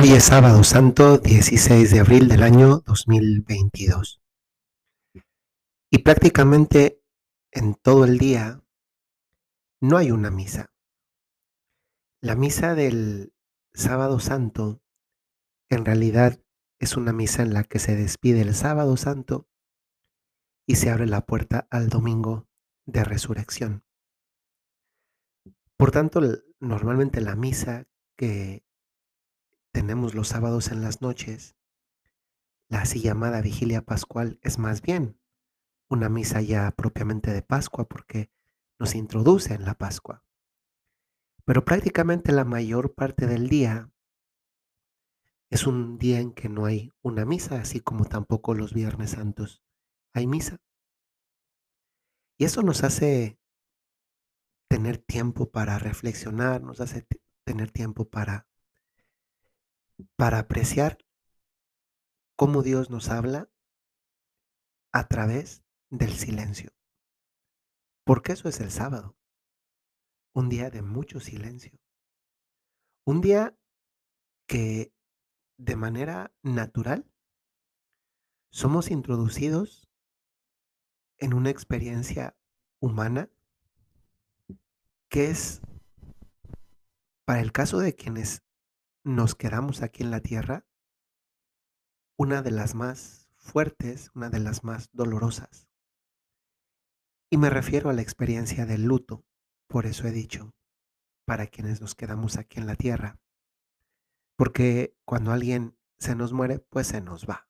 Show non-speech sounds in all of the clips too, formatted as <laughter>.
Hoy es sábado santo 16 de abril del año 2022. Y prácticamente en todo el día no hay una misa. La misa del sábado santo en realidad es una misa en la que se despide el sábado santo y se abre la puerta al domingo de resurrección. Por tanto, normalmente la misa que tenemos los sábados en las noches, la así llamada vigilia pascual es más bien una misa ya propiamente de Pascua porque nos introduce en la Pascua. Pero prácticamente la mayor parte del día es un día en que no hay una misa, así como tampoco los Viernes Santos hay misa. Y eso nos hace tener tiempo para reflexionar, nos hace tener tiempo para para apreciar cómo Dios nos habla a través del silencio. Porque eso es el sábado, un día de mucho silencio, un día que de manera natural somos introducidos en una experiencia humana que es, para el caso de quienes nos quedamos aquí en la tierra, una de las más fuertes, una de las más dolorosas. Y me refiero a la experiencia del luto, por eso he dicho, para quienes nos quedamos aquí en la tierra. Porque cuando alguien se nos muere, pues se nos va.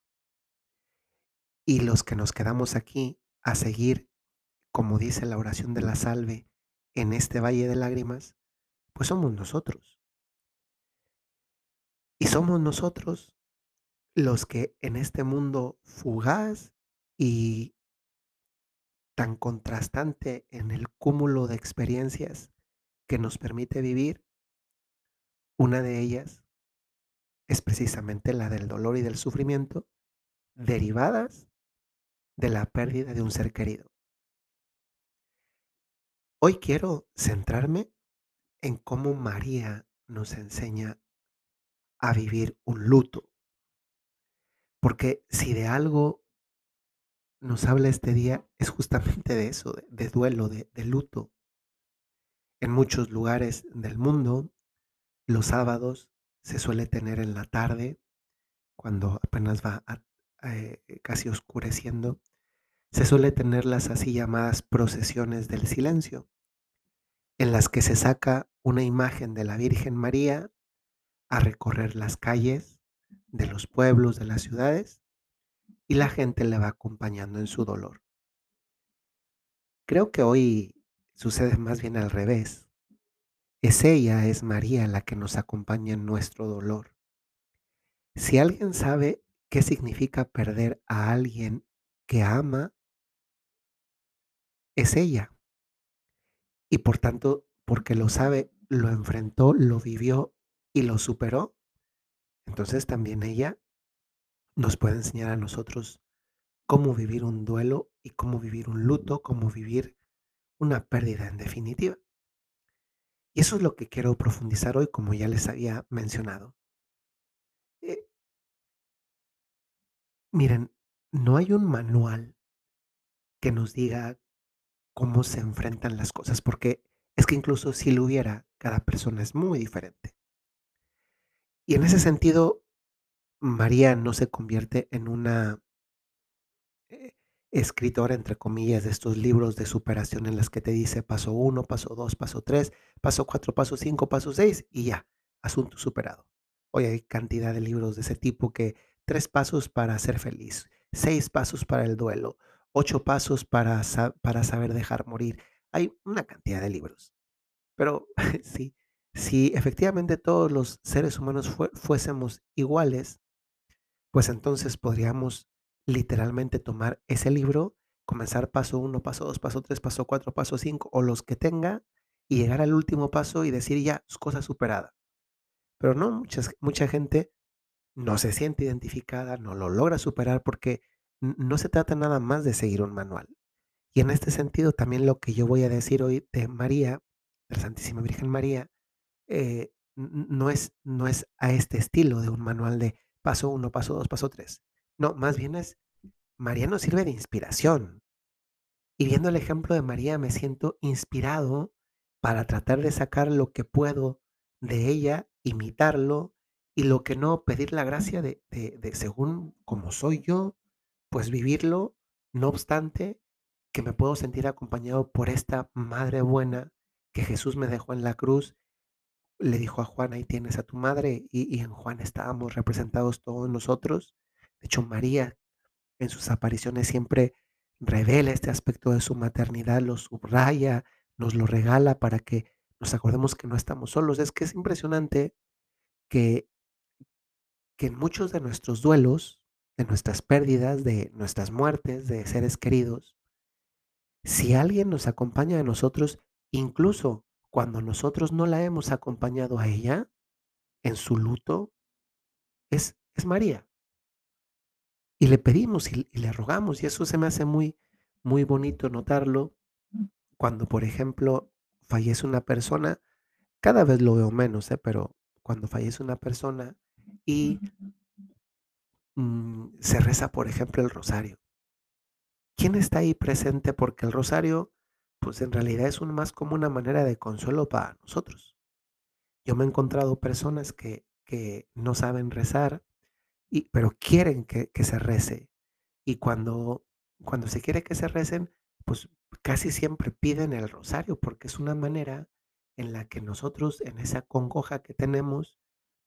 Y los que nos quedamos aquí a seguir, como dice la oración de la salve, en este valle de lágrimas, pues somos nosotros. Y somos nosotros los que en este mundo fugaz y tan contrastante en el cúmulo de experiencias que nos permite vivir, una de ellas es precisamente la del dolor y del sufrimiento derivadas de la pérdida de un ser querido. Hoy quiero centrarme en cómo María nos enseña a vivir un luto. Porque si de algo nos habla este día es justamente de eso, de, duelo, de, luto. En muchos lugares del mundo, los sábados se suele tener en la tarde, cuando apenas va eh, casi oscureciendo, se suele tener las así llamadas procesiones del silencio, en las que se saca una imagen de la Virgen María a recorrer las calles de los pueblos, de las ciudades, y la gente le va acompañando en su dolor. Creo que hoy sucede más bien al revés. Es ella, es María la que nos acompaña en nuestro dolor. Si alguien sabe qué significa perder a alguien que ama, es ella. Y por tanto, porque lo sabe, lo enfrentó, lo vivió y lo superó, entonces también ella nos puede enseñar a nosotros cómo vivir un duelo y cómo vivir un luto, cómo vivir una pérdida en definitiva. Y eso es lo que quiero profundizar hoy, como ya les había mencionado. Eh, miren, no hay un manual que nos diga cómo se enfrentan las cosas, porque es que incluso si lo hubiera, cada persona es muy diferente. Y en ese sentido, María no se convierte en una eh, escritora, entre comillas, de estos libros de superación en las que te dice paso uno, paso dos, paso tres, paso cuatro, paso cinco, paso seis y ya, asunto superado. Hoy hay cantidad de libros de ese tipo que tres pasos para ser feliz, seis pasos para el duelo, ocho pasos para, para saber dejar morir. Hay una cantidad de libros. Pero <laughs> sí, si efectivamente todos los seres humanos fuésemos iguales, pues entonces podríamos literalmente tomar ese libro, comenzar paso uno, paso dos, paso tres, paso cuatro, paso cinco, o los que tenga, y llegar al último paso y decir ya, cosa superada. Pero no, muchas, mucha gente no se siente identificada, no lo logra superar porque no se trata nada más de seguir un manual. Y en este sentido, también lo que yo voy a decir hoy de María, de la Santísima Virgen María, eh, no es, no es a este estilo de un manual de paso uno, paso dos, paso tres. No, más bien es, María nos sirve de inspiración. Y viendo el ejemplo de María me siento inspirado para tratar de sacar lo que puedo de ella, imitarlo y lo que no, pedir la gracia de, de según como soy yo, pues vivirlo, no obstante que me puedo sentir acompañado por esta madre buena que Jesús me dejó en la cruz. Le dijo a Juan, ahí tienes a tu madre, y, en Juan estábamos representados todos nosotros. De hecho, María en sus apariciones siempre revela este aspecto de su maternidad, lo subraya, nos lo regala para que nos acordemos que no estamos solos. Es que es impresionante que, que en muchos de nuestros duelos, de nuestras pérdidas, de nuestras muertes, de seres queridos, si alguien nos acompaña a nosotros, incluso cuando nosotros no la hemos acompañado a ella en su luto, es, es María. Y le pedimos y, y le rogamos, y eso se me hace muy, muy bonito notarlo cuando, por ejemplo, fallece una persona, cada vez lo veo menos, ¿eh? pero cuando fallece una persona y mm, se reza, por ejemplo, el rosario. ¿Quién está ahí presente? Porque el rosario, pues en realidad es un, más como una manera de consuelo para nosotros. Yo me he encontrado personas que, que no saben rezar, y, pero quieren que, que se rece. Y cuando, cuando se quiere que se recen, pues casi siempre piden el rosario, porque es una manera en la que nosotros, en esa congoja que tenemos,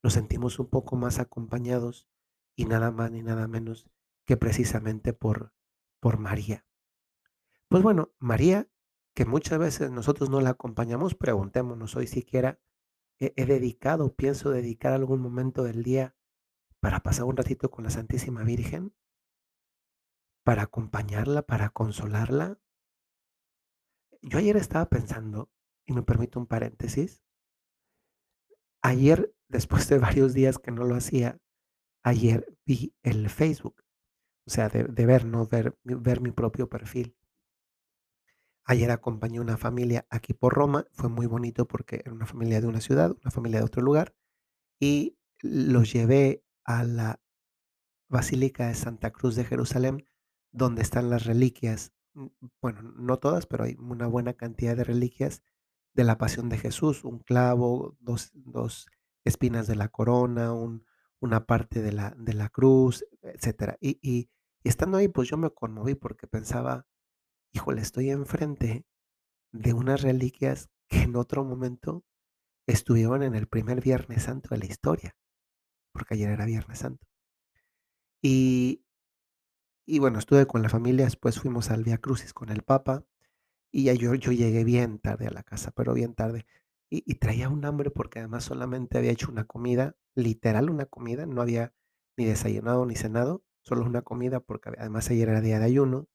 nos sentimos un poco más acompañados y nada más ni nada menos que precisamente por, por María. Pues bueno, María, que muchas veces nosotros no la acompañamos, preguntémonos hoy siquiera, he, dedicado, pienso dedicar algún momento del día para pasar un ratito con la Santísima Virgen, para acompañarla, para consolarla. Yo ayer estaba pensando, y me permito un paréntesis, ayer, <laughs> después de varios días que no lo hacía, ayer vi el Facebook, o sea, de, de ver, no ver, ver mi propio perfil. Ayer acompañé una familia aquí por Roma, fue muy bonito porque era una familia de una ciudad, una familia de otro lugar, y los llevé a la Basílica de Santa Cruz de Jerusalén, donde están las reliquias, mm, bueno, no todas, pero hay una buena cantidad de reliquias de la pasión de Jesús, un clavo, dos, dos espinas de la corona, un- una parte de la, de la cruz, y- y estando ahí, pues yo me conmoví porque pensaba, híjole, estoy enfrente de unas reliquias que en otro momento estuvieron en el primer Viernes Santo de la historia, porque ayer era Viernes Santo. Y, y bueno, estuve con la familia, después fuimos al Via Crucis con el Papa y ya yo, yo llegué bien tarde a la casa, pero bien tarde. Y, y traía un hambre porque además solamente había hecho una comida, literal una comida, no había ni desayunado ni cenado, solo una comida porque además ayer era día de ayuno.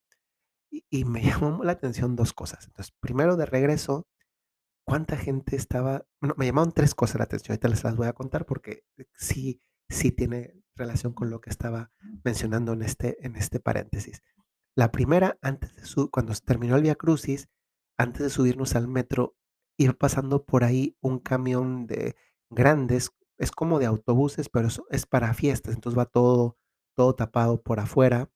Y, me <laughs> llamó la atención dos cosas. Entonces, primero de regreso, ¿Cuánta gente estaba? Bueno, me llamaron 3 cosas la atención, ahorita les las voy a contar porque eh, sí sí tiene relación con lo que estaba mencionando en este en este paréntesis. La primera, antes de su cuando terminó el Vía Crucis, antes de subirnos al metro, iba pasando por ahí un camión de grandes, es como de autobuses, pero eso es para fiestas, entonces va todo todo tapado por afuera,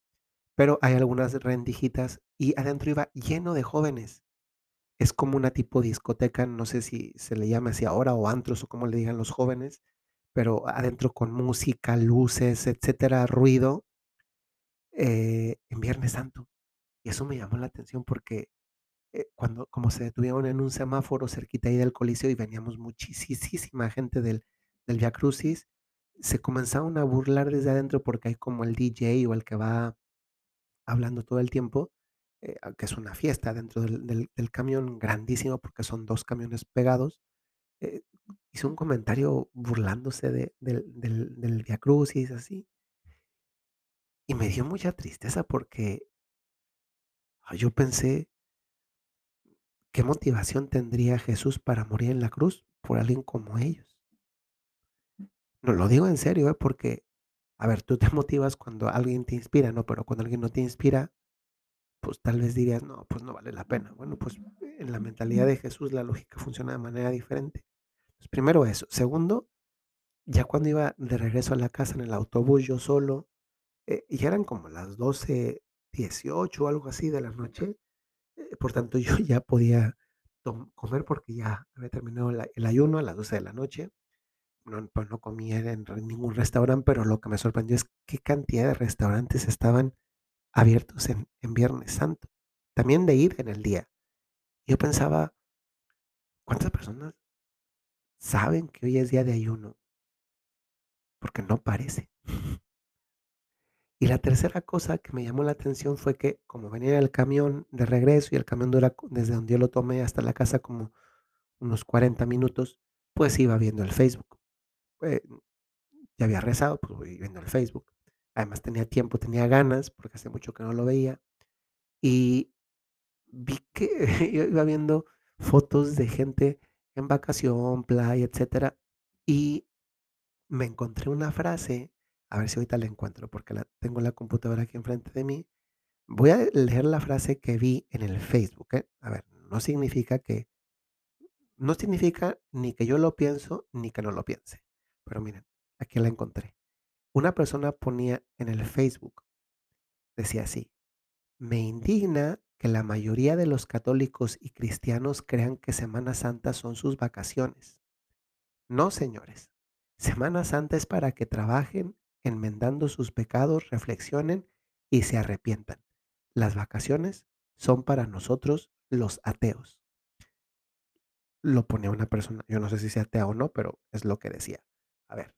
pero hay algunas rendijitas y adentro iba lleno de jóvenes. Es como una tipo discoteca, no sé si se le llama así ahora o antros o como le digan los jóvenes, pero adentro con música, luces, etcétera, ruido, eh, en Viernes Santo. Y eso me llamó la atención porque eh, cuando, como se detuvieron en un semáforo cerquita ahí del Coliseo y veníamos muchísima gente del, del Via Crucis, se comenzaron a burlar desde adentro porque hay como el DJ o el que va hablando todo el tiempo, eh, que es una fiesta dentro del, del- camión grandísimo porque son dos camiones pegados. eh, hizo un comentario burlándose de, del, del, del Via Crucis, así, y me dio mucha tristeza porque ah, yo pensé, ¿qué motivación tendría Jesús para morir en la cruz por alguien como ellos? No, lo digo en serio, ¿eh? porque, a ver, tú te motivas cuando alguien te inspira, ¿no? Pero cuando alguien no te inspira, pues tal vez dirías, no, pues no vale la pena. Bueno, pues en la mentalidad de Jesús la lógica funciona de manera diferente. Primero eso. Segundo, ya cuando iba de regreso a la casa en el autobús yo solo, eh, ya eran como las 12:18 o algo así de la noche, eh, por tanto, <laughs> yo ya podía comer porque ya había terminado el el ayuno a las 12 de la noche. No, pues, no comía en ningún restaurante, pero lo que me sorprendió es qué cantidad de restaurantes estaban abiertos en en Viernes Santo, también de ir en el día. Yo pensaba ¿cuántas personas saben que hoy es día de ayuno? Porque no parece. Y la tercera cosa que me llamó la atención fue que, como venía en el camión de regreso y el camión dura desde donde yo lo tomé hasta la casa como unos 40 minutos, pues iba viendo el Facebook. Eh, ya había rezado, pues voy viendo el Facebook. Además tenía tiempo, tenía ganas, porque hace mucho que no lo veía. Y vi que <laughs> yo iba viendo fotos de gente en vacación, playa, etcétera, y me encontré una frase, a ver si ahorita la encuentro, porque tengo la computadora aquí enfrente de mí. Voy a leer la frase que vi en el Facebook, ¿eh? A ver, no significa que no significa ni que yo lo pienso, ni que no lo piense. Pero miren, aquí la encontré. Una persona ponía en el Facebook, decía así: "Me indigna que la mayoría de los católicos y cristianos crean que Semana Santa son sus vacaciones. No, señores. Semana Santa es para que trabajen enmendando sus pecados, reflexionen y se arrepientan. Las vacaciones son para nosotros los ateos". Lo ponía una persona, yo no sé si sea atea o no, pero es lo que decía. A ver,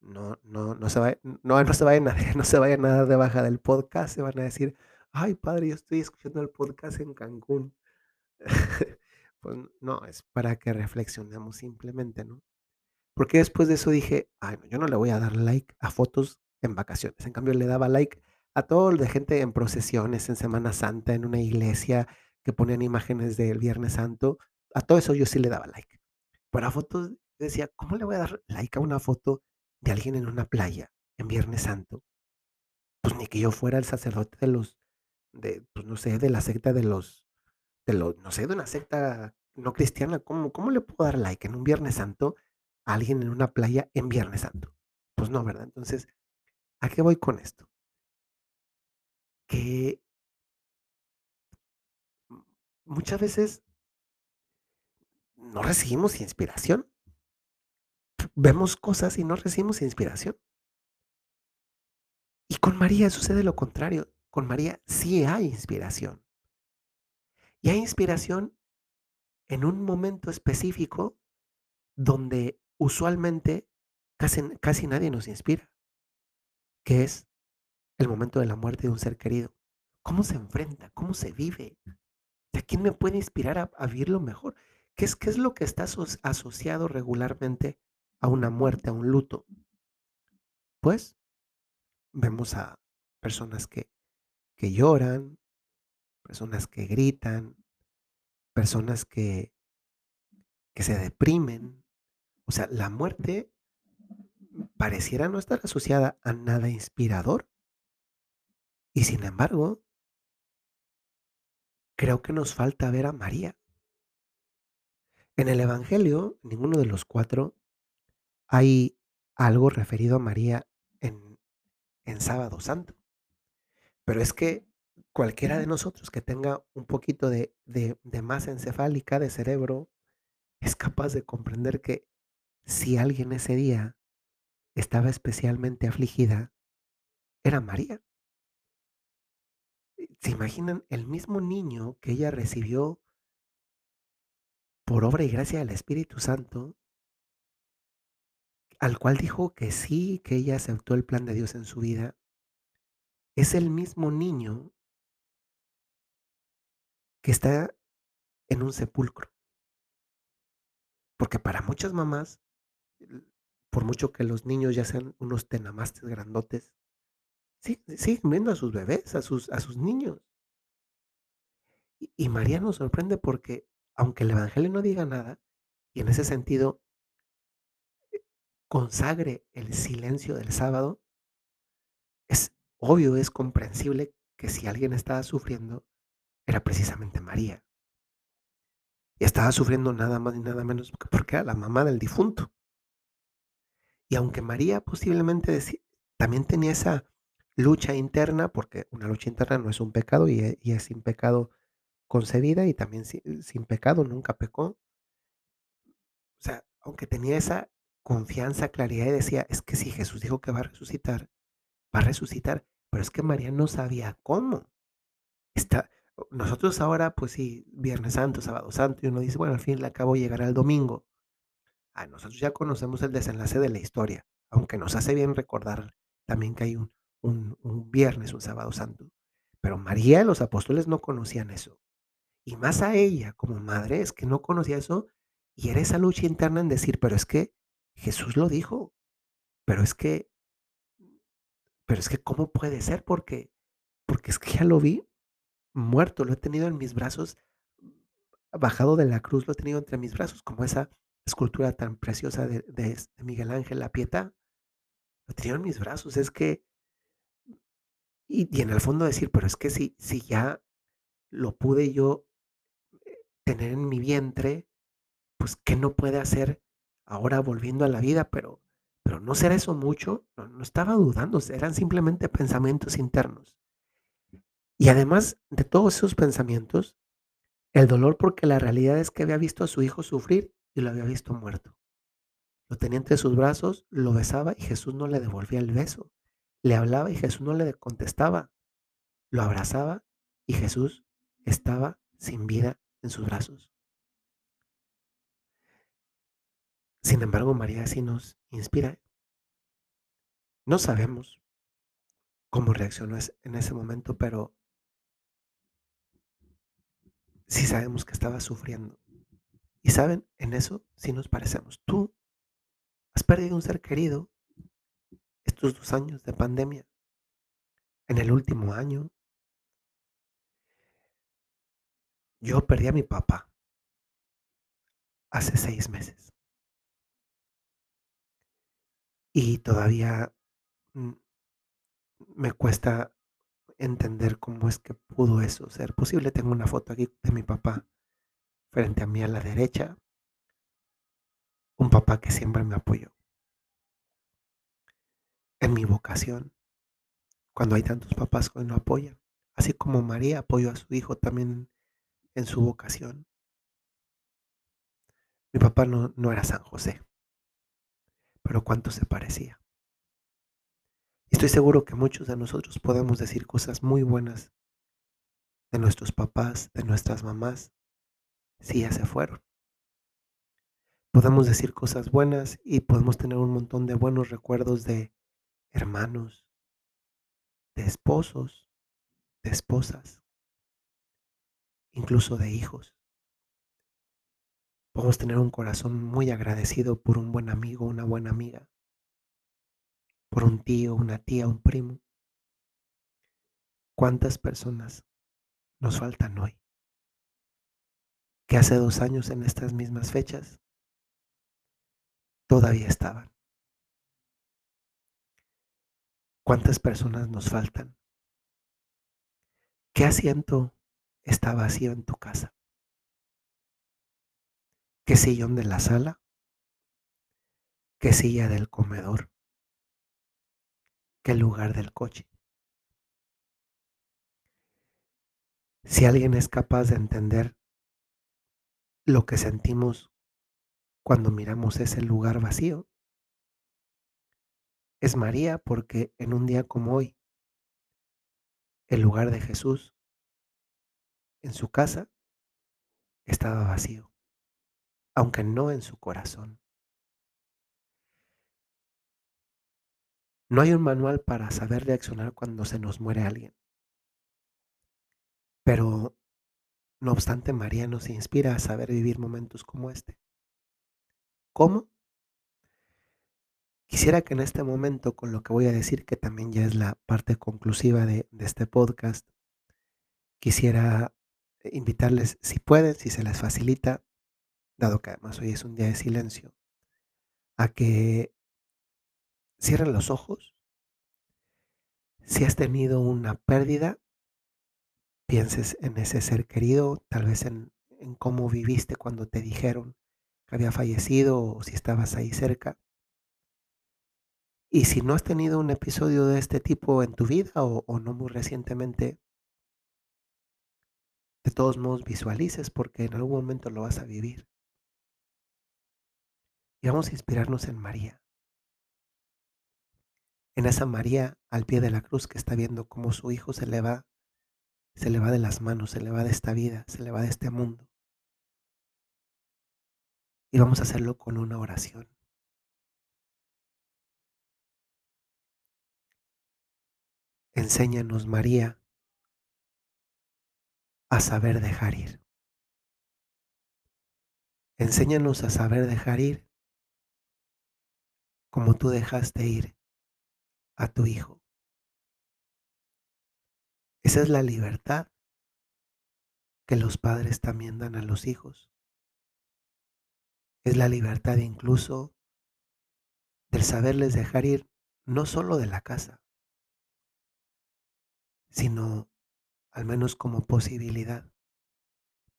no no no se va no no se vayan a <laughs> no se vayan a de baja del podcast, se van a decir: "Ay, padre, yo estoy escuchando el podcast en Cancún". <laughs> Pues no, es para que reflexionemos simplemente, ¿no? Porque después de eso dije: "Ay, no, yo no le voy a dar like a fotos en vacaciones". En cambio, le daba like a todo de gente en procesiones, en Semana Santa, en una iglesia, que ponían imágenes del Viernes Santo, a todo eso yo sí le daba like. Pero a fotos, decía: "¿Cómo le voy a dar like a una foto de alguien en una playa en Viernes Santo?". Pues ni que yo fuera el sacerdote de los de, pues no sé, de la secta de los de los, no sé, de una secta no cristiana, ¿cómo cómo le puedo dar like en un Viernes Santo a alguien en una playa en Viernes Santo? Pues no, ¿verdad? Entonces, ¿a qué voy con esto? Que muchas veces no recibimos inspiración. Vemos cosas y no recibimos inspiración. Y con María sucede lo contrario. Con María sí hay inspiración. Y hay inspiración en un momento específico donde usualmente casi casi nadie nos inspira, que es el momento de la muerte de un ser querido. ¿Cómo se enfrenta? ¿Cómo se vive? ¿De quién me puede inspirar a a vivirlo mejor? ¿Qué es qué es lo que está aso asociado regularmente a una muerte, a un luto? Pues vemos a personas que que lloran, personas que gritan, personas que que se deprimen. O sea, la muerte pareciera no estar asociada a nada inspirador. Y sin embargo creo que nos falta ver a María. En el evangelio, ninguno de los 4 hay algo referido a María en en Sábado Santo. Pero es que cualquiera de nosotros que tenga un poquito de de de masa encefálica, de cerebro, es capaz de comprender que si alguien ese día estaba especialmente afligida, era María. ¿Se imaginan? El mismo niño que ella recibió por obra y gracia del Espíritu Santo al cual dijo que sí, que ella aceptó el plan de Dios en su vida es el mismo niño que está en un sepulcro. Porque para muchas mamás, por mucho que los niños ya sean unos tenamastes grandotes, siguen viendo a sus bebés, a sus a sus niños. Y y María nos sorprende porque, aunque el evangelio no diga nada, y en ese sentido consagre el silencio del sábado es obvio, es comprensible que si alguien estaba sufriendo, era precisamente María. Y estaba sufriendo nada más ni nada menos que porque era la mamá del difunto. Y aunque María posiblemente también tenía esa lucha interna, porque una lucha interna no es un pecado y e y es sin pecado concebida y también si sin pecado nunca pecó. O sea, aunque tenía esa confianza, claridad y decía: "Es que si Jesús dijo que va a resucitar, va a resucitar", pero es que María no sabía cómo. Está nosotros ahora, pues sí, Viernes Santo, Sábado Santo, y uno dice: "Bueno, al fin y al cabo llegará el domingo". Ah, nosotros ya conocemos el desenlace de la historia, aunque nos hace bien recordar también que hay un un un Viernes, un Sábado Santo. Pero María los apóstoles no conocían eso. Y más a ella como madre, es que no conocía eso, y era esa lucha interna en decir: "Pero es que Jesús lo dijo, pero es que pero es que, ¿cómo puede ser? Porque porque es que ya lo vi muerto, lo he tenido en mis brazos, bajado de la cruz, lo he tenido entre mis brazos", como esa escultura tan preciosa de Miguel Ángel, La Pietà. Lo tenía en mis brazos, es que y y en el fondo decir: "Pero es que si si ya lo pude yo, eh, tener en mi vientre, pues, ¿qué no puede hacer ahora volviendo a la vida?". Pero pero, ¿no será eso mucho? No no estaba dudando, eran simplemente pensamientos internos. Y además de todos esos pensamientos, el dolor, porque la realidad es que había visto a su hijo sufrir y lo había visto muerto. Lo tenía entre sus brazos, lo besaba y Jesús no le devolvía el beso. Le hablaba y Jesús no le contestaba. Lo abrazaba y Jesús estaba sin vida en sus brazos. Sin embargo, María sí nos inspira. No sabemos cómo reaccionó en ese momento, pero sí sabemos que estaba sufriendo. Y, ¿saben? En eso sí nos parecemos. ¿Tú has perdido un ser querido estos 2 años de pandemia? ¿En el último año? Yo perdí a mi papá hace 6 meses. Y todavía, mm me cuesta entender cómo es que pudo eso ser posible. Tengo una foto aquí de mi papá frente a mí a la derecha. Un papá que siempre me apoyó. En mi vocación. Cuando hay tantos papás que no apoyan, así como María apoyó a su hijo también en su vocación. Mi papá no no era San José. Pero cuánto se parecía. Estoy seguro que muchos de nosotros podemos decir cosas muy buenas de nuestros papás, de nuestras mamás, si ya se fueron. Podemos decir cosas buenas y podemos tener un montón de buenos recuerdos de hermanos de esposos, de esposas incluso de hijos. Podemos tener un corazón muy agradecido por un buen amigo, una buena amiga. Por un tío, una tía, un primo. ¿Cuántas personas nos faltan hoy? Que hace 2 años en estas mismas fechas todavía estaban. ¿Cuántas personas nos faltan? ¿Qué asiento está vacío en tu casa? ¿Qué sillón de la sala? ¿Qué silla del comedor? ¿Qué lugar del coche? Si alguien es capaz de entender lo que sentimos cuando miramos ese lugar vacío es María, porque en un día como hoy el lugar de Jesús en su casa estaba vacío, aunque no en su corazón. No hay un manual para saber reaccionar cuando se nos muere alguien. Pero, no obstante, María nos inspira a saber vivir momentos como este. ¿Cómo? Quisiera que en este momento, con lo que voy a decir, que también ya es la parte conclusiva de de este podcast quisiera invitarles, si pueden, si se les facilita, dado que además hoy es un día de silencio, a que cierren los ojos. Si has tenido una pérdida pienses en ese ser querido, tal vez en cómo viviste cuando te dijeron que había fallecido o si estabas ahí cerca. Y si no has tenido un episodio de este tipo en tu vida o, o no muy recientemente, de todos modos visualices porque en algún momento lo vas a vivir. Y vamos a inspirarnos en María. En esa María al pie de la cruz que está viendo cómo su hijo se le va, se le va de las manos, se le va de esta vida, se le va de este mundo. Y vamos a hacerlo con una oración. Enséñanos, María, a saber dejar ir. Enséñanos a saber dejar ir como tú dejaste ir a tu hijo. Esa es la libertad que los padres también dan a los hijos. Es la libertad incluso del saberles dejar ir no solo de la casa, sino al menos como posibilidad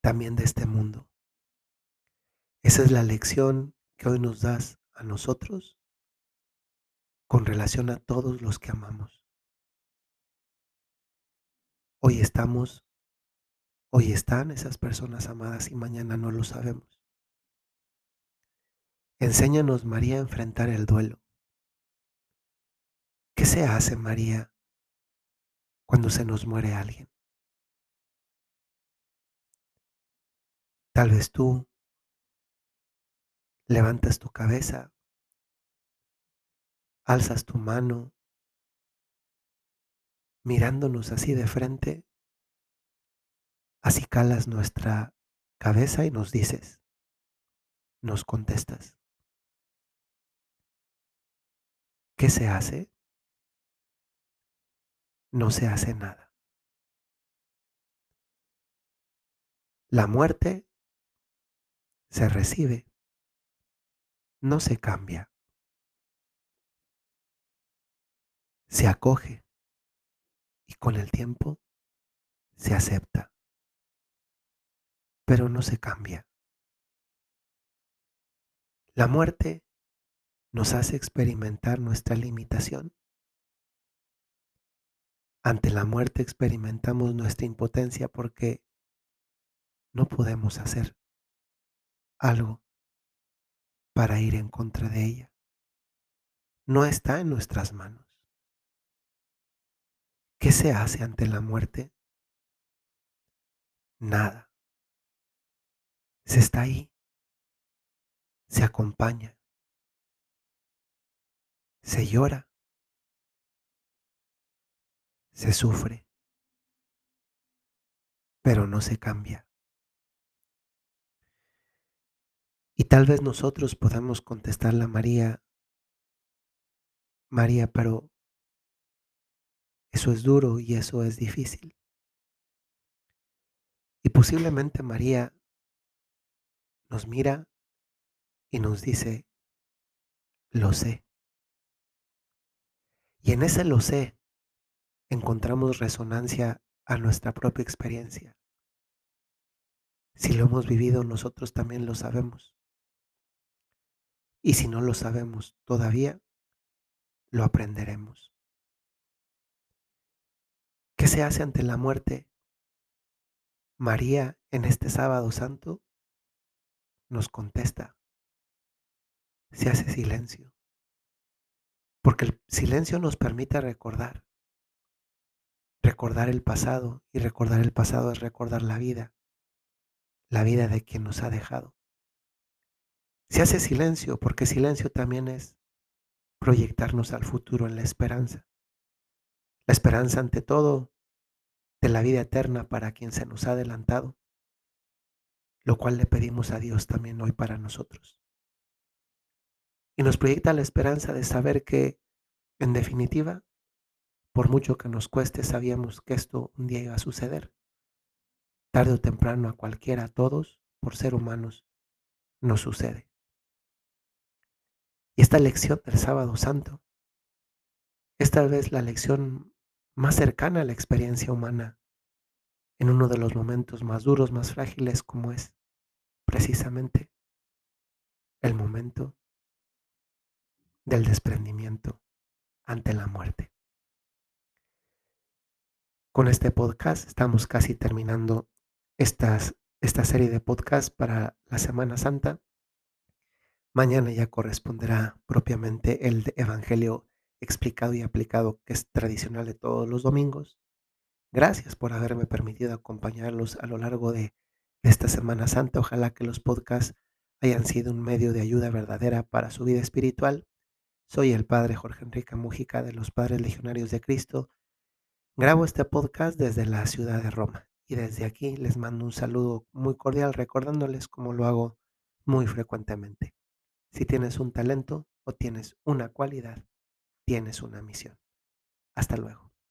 también de este mundo. Esa es la lección que hoy nos das a nosotros con relación a todos los que amamos. Hoy estamos, hoy están esas personas amadas y mañana no lo sabemos. Enséñanos, María, a enfrentar el duelo. ¿Qué se hace, María, cuando se nos muere alguien? Tal vez tú levantas tu cabeza alzas tu mano mirándonos así de frente, así calas nuestra cabeza y nos dices, nos contestas. ¿Qué se hace? No se hace nada. La muerte se recibe, no se cambia. Se acoge y con el tiempo se acepta, pero no se cambia. La muerte nos hace experimentar nuestra limitación. Ante la muerte experimentamos nuestra impotencia porque no podemos hacer algo para ir en contra de ella. No está en nuestras manos. ¿Qué se hace ante la muerte? Nada. Se está ahí. Se acompaña. Se llora. Se sufre. Pero no se cambia. Y tal vez nosotros podamos contestarle a María, María, pero eso es duro y eso es difícil. Y posiblemente María nos mira y nos dice, lo sé. Y en ese lo sé encontramos resonancia a nuestra propia experiencia. Si lo hemos vivido, nosotros también lo sabemos. Y si no lo sabemos todavía, lo aprenderemos. ¿Qué se hace ante la muerte? María en este sábado santo nos contesta. Se hace silencio. Porque el silencio nos permite recordar. Recordar el pasado y recordar el pasado es recordar la vida. La vida de quien nos ha dejado. Se hace silencio porque silencio también es proyectarnos al futuro en la esperanza. La esperanza ante todo de la vida eterna para quien se nos ha adelantado, lo cual le pedimos a Dios también hoy para nosotros. Y nos proyecta la esperanza de saber que, en definitiva, por mucho que nos cueste, sabíamos que esto un día iba a suceder. Tarde o temprano a cualquiera, a todos, por ser humanos, nos sucede. Y esta lección del sábado santo es tal vez la lección más cercana a la experiencia humana en uno de los momentos más duros, más frágiles, como es precisamente el momento del desprendimiento ante la muerte. Con este podcast estamos casi terminando esta serie de podcasts para la Semana Santa. Mañana ya corresponderá propiamente el Evangelio explicado y aplicado que es tradicional de todos los domingos. Gracias por haberme permitido acompañarlos a lo largo de esta Semana Santa. Ojalá que los podcasts hayan sido un medio de ayuda verdadera para su vida espiritual. Soy el Padre Jorge Enrique Mújica de los Padres Legionarios de Cristo. Grabo este podcast desde la ciudad de Roma y desde aquí les mando un saludo muy cordial recordándoles como lo hago muy frecuentemente. Si tienes un talento o tienes una cualidad, tienes una misión. Hasta luego.